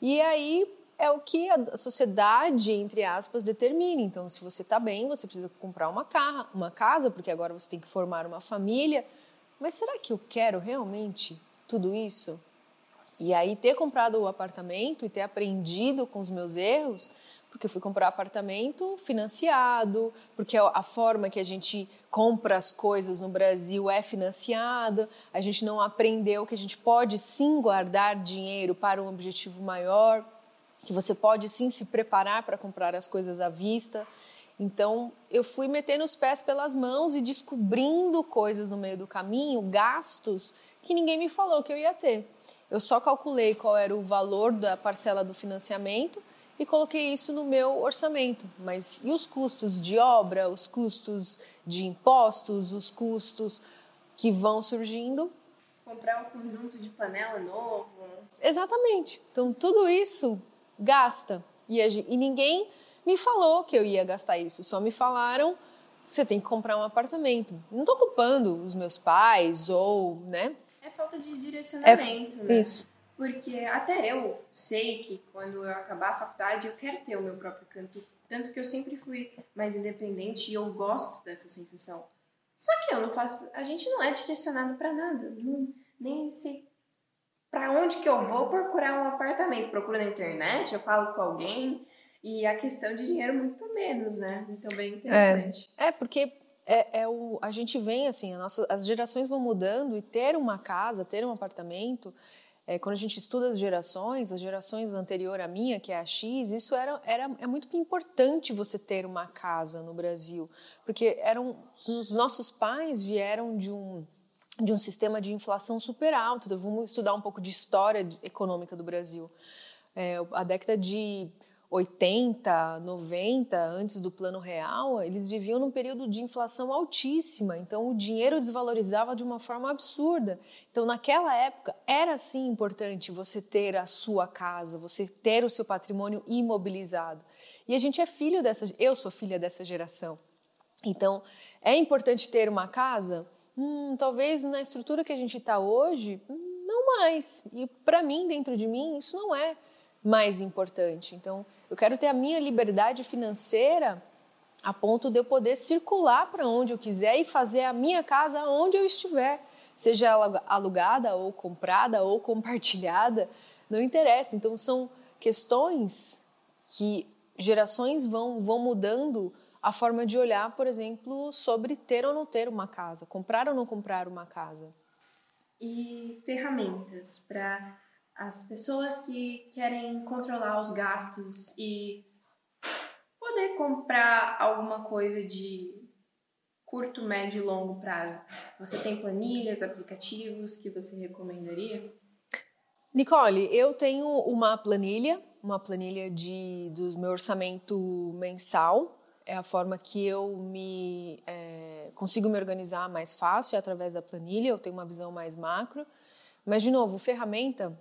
E aí é o que a sociedade, entre aspas, determina. Então, se você está bem, você precisa comprar uma, carra, uma casa, porque agora você tem que formar uma família. Mas será que eu quero realmente tudo isso? E aí, ter comprado o apartamento e ter aprendido com os meus erros porque eu fui comprar apartamento financiado, porque a forma que a gente compra as coisas no Brasil é financiada, a gente não aprendeu que a gente pode sim guardar dinheiro para um objetivo maior, que você pode sim se preparar para comprar as coisas à vista. Então, eu fui metendo os pés pelas mãos e descobrindo coisas no meio do caminho, gastos que ninguém me falou que eu ia ter. Eu só calculei qual era o valor da parcela do financiamento e coloquei isso no meu orçamento. Mas e os custos de obra, os custos de impostos, os custos que vão surgindo?
Comprar um conjunto de panela novo.
Exatamente. Então tudo isso gasta. E, e ninguém me falou que eu ia gastar isso, só me falaram você tem que comprar um apartamento. Não estou culpando os meus pais ou, né?
É falta de direcionamento,
é,
né?
Isso.
Porque até eu sei que quando eu acabar a faculdade eu quero ter o meu próprio canto. Tanto que eu sempre fui mais independente e eu gosto dessa sensação. Só que eu não faço. A gente não é direcionado para nada. Não, nem sei para onde que eu vou procurar um apartamento. Procuro na internet, eu falo com alguém. E a questão de dinheiro, muito menos, né? Então, bem interessante.
É, é porque é, é, o, a gente vem assim, nossa, as gerações vão mudando e ter uma casa, ter um apartamento, é, quando a gente estuda as gerações, as gerações anterior à minha, que é a X, isso era, era é muito importante você ter uma casa no Brasil, porque eram os nossos pais vieram de um de um sistema de inflação super alto. Então, vamos estudar um pouco de história econômica do Brasil. É, a década de 80, 90, antes do Plano Real, eles viviam num período de inflação altíssima, então o dinheiro desvalorizava de uma forma absurda. Então, naquela época, era sim importante você ter a sua casa, você ter o seu patrimônio imobilizado. E a gente é filho dessa, eu sou filha dessa geração. Então, é importante ter uma casa? Hum, talvez na estrutura que a gente está hoje, hum, não mais. E para mim, dentro de mim, isso não é mais importante. Então, eu quero ter a minha liberdade financeira a ponto de eu poder circular para onde eu quiser e fazer a minha casa onde eu estiver, seja alugada ou comprada ou compartilhada, não interessa. Então, são questões que gerações vão, vão mudando a forma de olhar, por exemplo, sobre ter ou não ter uma casa, comprar ou não comprar uma casa.
E ferramentas para as pessoas que querem controlar os gastos e poder comprar alguma coisa de curto, médio e longo prazo. Você tem planilhas, aplicativos que você recomendaria?
Nicole, eu tenho uma planilha, uma planilha de, do meu orçamento mensal. É a forma que eu me é, consigo me organizar mais fácil é através da planilha. Eu tenho uma visão mais macro. Mas, de novo, ferramenta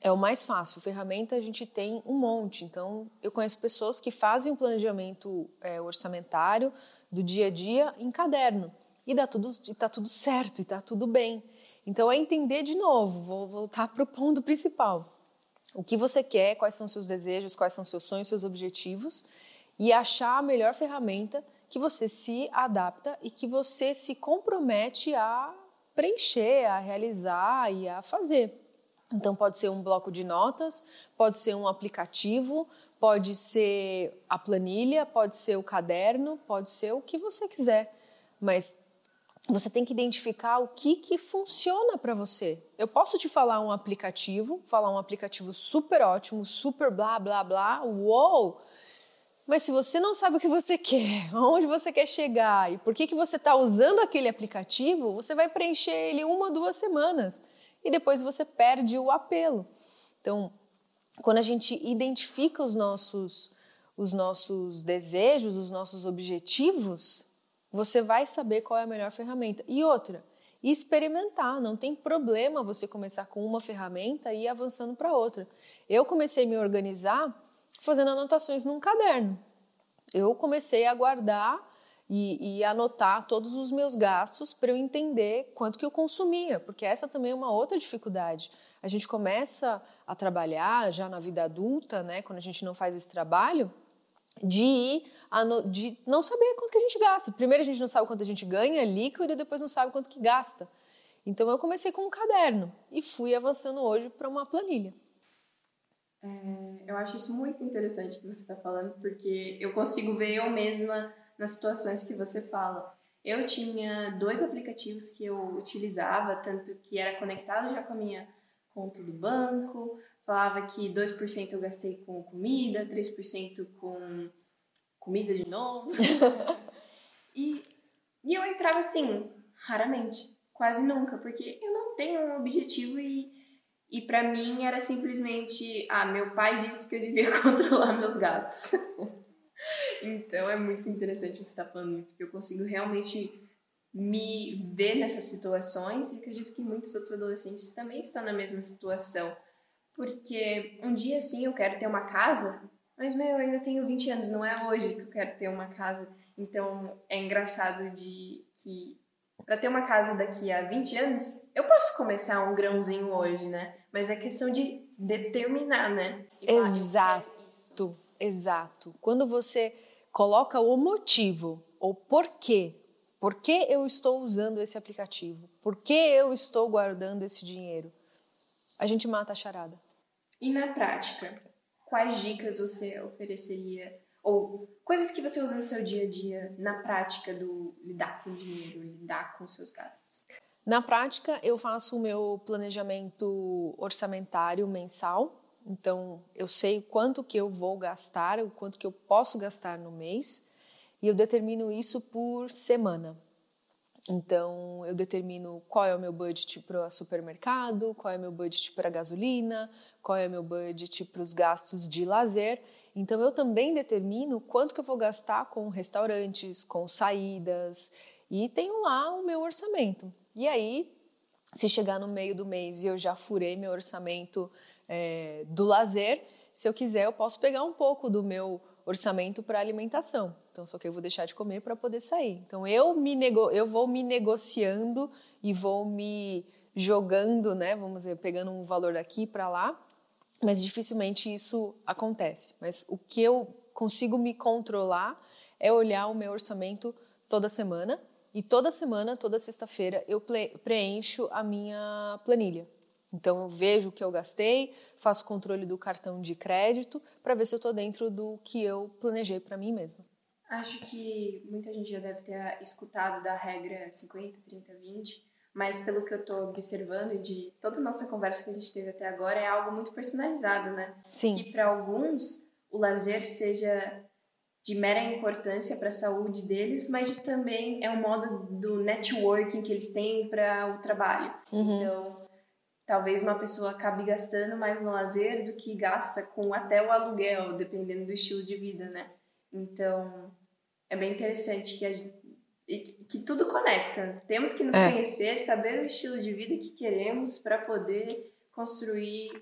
é o mais fácil. Ferramenta a gente tem um monte. Então, eu conheço pessoas que fazem o um planejamento é, orçamentário do dia a dia em caderno. E dá tudo, está tudo certo, e está tudo bem. Então, é entender de novo, vou voltar para o ponto principal. O que você quer, quais são seus desejos, quais são seus sonhos, seus objetivos, e achar a melhor ferramenta que você se adapta e que você se compromete a preencher, a realizar e a fazer. Então, pode ser um bloco de notas, pode ser um aplicativo, pode ser a planilha, pode ser o caderno, pode ser o que você quiser. Mas você tem que identificar o que, que funciona para você. Eu posso te falar um aplicativo, falar um aplicativo super ótimo, super blá blá blá, uou! Mas se você não sabe o que você quer, onde você quer chegar e por que, que você está usando aquele aplicativo, você vai preencher ele uma, duas semanas e depois você perde o apelo. Então, quando a gente identifica os nossos, os nossos desejos, os nossos objetivos, você vai saber qual é a melhor ferramenta. E outra, experimentar. Não tem problema você começar com uma ferramenta e ir avançando para outra. Eu comecei a me organizar fazendo anotações num caderno. Eu comecei a guardar e, e anotar todos os meus gastos para eu entender quanto que eu consumia, porque essa também é uma outra dificuldade. A gente começa a trabalhar já na vida adulta, né, quando a gente não faz esse trabalho, de, de não saber quanto que a gente gasta. Primeiro a gente não sabe quanto a gente ganha líquido e depois não sabe quanto que gasta. Então eu comecei com um caderno e fui avançando hoje para uma planilha.
É, eu acho isso muito interessante que você está falando, porque eu consigo ver eu mesma nas situações que você fala. Eu tinha dois aplicativos que eu utilizava, tanto que era conectado já com a minha conta do banco, falava que 2% eu gastei com comida, 3% com comida de novo. e, e eu entrava assim, raramente, quase nunca, porque eu não tenho um objetivo e, e para mim era simplesmente, ah, meu pai disse que eu devia controlar meus gastos. Então é muito interessante você estar falando isso, porque eu consigo realmente me ver nessas situações e acredito que muitos outros adolescentes também estão na mesma situação. Porque um dia sim eu quero ter uma casa, mas meu, eu ainda tenho 20 anos, não é hoje que eu quero ter uma casa. Então é engraçado de que para ter uma casa daqui a 20 anos, eu posso começar um grãozinho hoje, né? Mas é questão de determinar, né?
Exato, exato. Quando você coloca o motivo, ou porquê. Por que eu estou usando esse aplicativo? Por que eu estou guardando esse dinheiro? A gente mata a charada.
E na prática, quais dicas você ofereceria ou coisas que você usa no seu dia a dia na prática do lidar com dinheiro, lidar com seus gastos?
Na prática, eu faço o meu planejamento orçamentário mensal. Então, eu sei quanto que eu vou gastar, o quanto que eu posso gastar no mês, e eu determino isso por semana. Então, eu determino qual é o meu budget para o supermercado, qual é o meu budget para gasolina, qual é o meu budget para os gastos de lazer. Então, eu também determino quanto que eu vou gastar com restaurantes, com saídas, e tenho lá o meu orçamento. E aí, se chegar no meio do mês e eu já furei meu orçamento é, do lazer, se eu quiser, eu posso pegar um pouco do meu orçamento para alimentação. Então, só que eu vou deixar de comer para poder sair. Então, eu me nego... eu vou me negociando e vou me jogando, né? Vamos dizer, pegando um valor daqui para lá, mas dificilmente isso acontece. Mas o que eu consigo me controlar é olhar o meu orçamento toda semana e toda semana, toda sexta-feira, eu preencho a minha planilha. Então eu vejo o que eu gastei, faço controle do cartão de crédito para ver se eu estou dentro do que eu planejei para mim mesma.
Acho que muita gente já deve ter escutado da regra 50, 30, 20, mas pelo que eu estou observando e de toda a nossa conversa que a gente teve até agora, é algo muito personalizado, né?
Sim.
Que para alguns o lazer seja de mera importância para a saúde deles, mas também é um modo do networking que eles têm para o trabalho. Uhum. Então, talvez uma pessoa acabe gastando mais no lazer do que gasta com até o aluguel, dependendo do estilo de vida, né? Então, é bem interessante que, a gente, que tudo conecta. Temos que nos é. conhecer, saber o estilo de vida que queremos para poder construir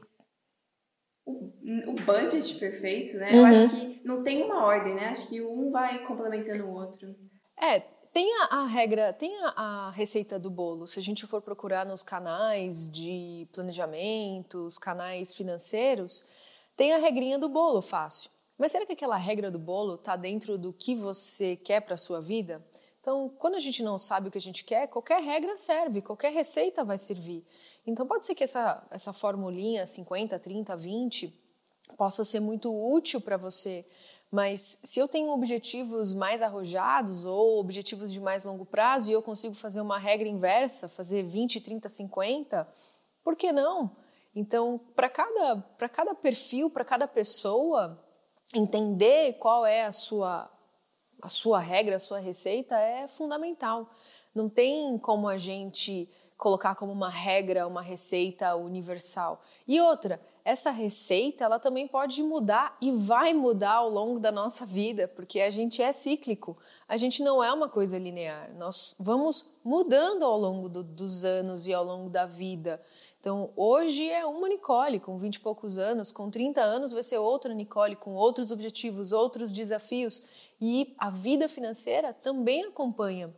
o, o budget perfeito, né? Uhum. Eu acho que não tem uma ordem, né? Acho que um vai complementando o outro.
É, tem a, a regra, tem a, a, receita do bolo. Se a gente for procurar nos canais de planejamento, os canais financeiros, tem a regrinha do bolo fácil. Mas será que aquela regra do bolo está dentro do que você quer para a sua vida? Então, quando a gente não sabe o que a gente quer, qualquer regra serve, qualquer receita vai servir. Então, pode ser que essa, essa formulinha 50, 30, 20 possa ser muito útil para você, mas se eu tenho objetivos mais arrojados ou objetivos de mais longo prazo e eu consigo fazer uma regra inversa, fazer 20, 30, 50, por que não? Então, para cada, cada perfil, para cada pessoa, entender qual é a sua, a sua regra, a sua receita é fundamental. Não tem como a gente colocar como uma regra, uma receita universal. E outra, essa receita ela também pode mudar e vai mudar ao longo da nossa vida, porque a gente é cíclico. A gente não é uma coisa linear. Nós vamos mudando ao longo do, dos anos e ao longo da vida. Então, hoje é uma Nicole com 20 e poucos anos, com 30 anos vai ser outra Nicole com outros objetivos, outros desafios. E a vida financeira também acompanha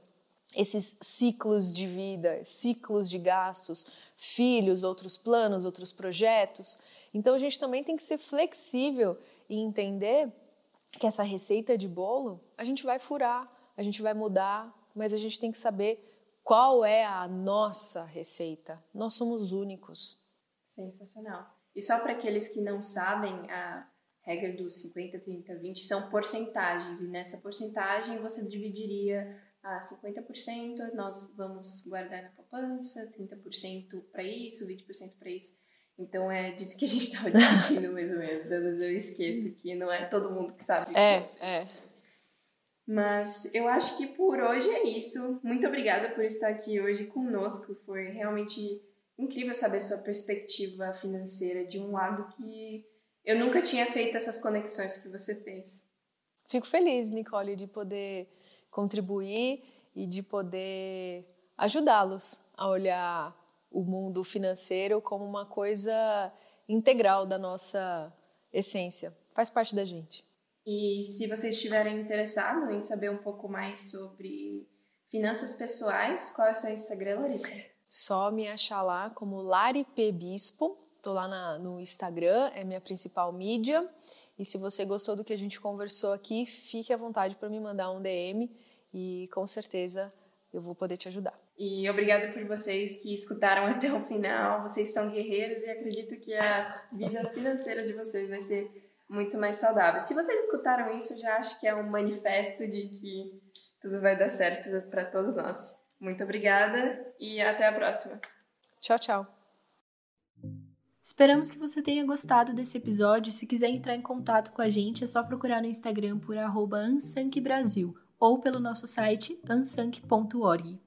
esses ciclos de vida, ciclos de gastos, filhos, outros planos, outros projetos. Então a gente também tem que ser flexível e entender que essa receita de bolo a gente vai furar, a gente vai mudar, mas a gente tem que saber qual é a nossa receita. Nós somos únicos.
Sensacional. E só para aqueles que não sabem, a regra dos 50, 30, 20 são porcentagens, e nessa porcentagem você dividiria a 50% nós vamos guardar na poupança, 30% para isso, 20% para isso. Então é disso que a gente estava discutindo mais ou menos. Às vezes eu esqueço que não é todo mundo que sabe
é,
disso.
É,
Mas eu acho que por hoje é isso. Muito obrigada por estar aqui hoje conosco. Foi realmente incrível saber sua perspectiva financeira de um lado que eu nunca tinha feito essas conexões que você fez.
Fico feliz, Nicole, de poder contribuir e de poder ajudá-los a olhar o mundo financeiro como uma coisa integral da nossa essência, faz parte da gente.
E se vocês estiverem interessados em saber um pouco mais sobre finanças pessoais, qual é o seu Instagram, Larissa?
Só me achar lá como Lari P. Bispo. Tô lá na, no Instagram, é minha principal mídia. E se você gostou do que a gente conversou aqui, fique à vontade para me mandar um DM e com certeza eu vou poder te ajudar.
E obrigada por vocês que escutaram até o final. Vocês são guerreiros e acredito que a vida financeira de vocês vai ser muito mais saudável. Se vocês escutaram isso, já acho que é um manifesto de que tudo vai dar certo para todos nós. Muito obrigada e até a próxima.
Tchau, tchau.
Esperamos que você tenha gostado desse episódio. Se quiser entrar em contato com a gente, é só procurar no Instagram por arroba ou pelo nosso site ansank.org.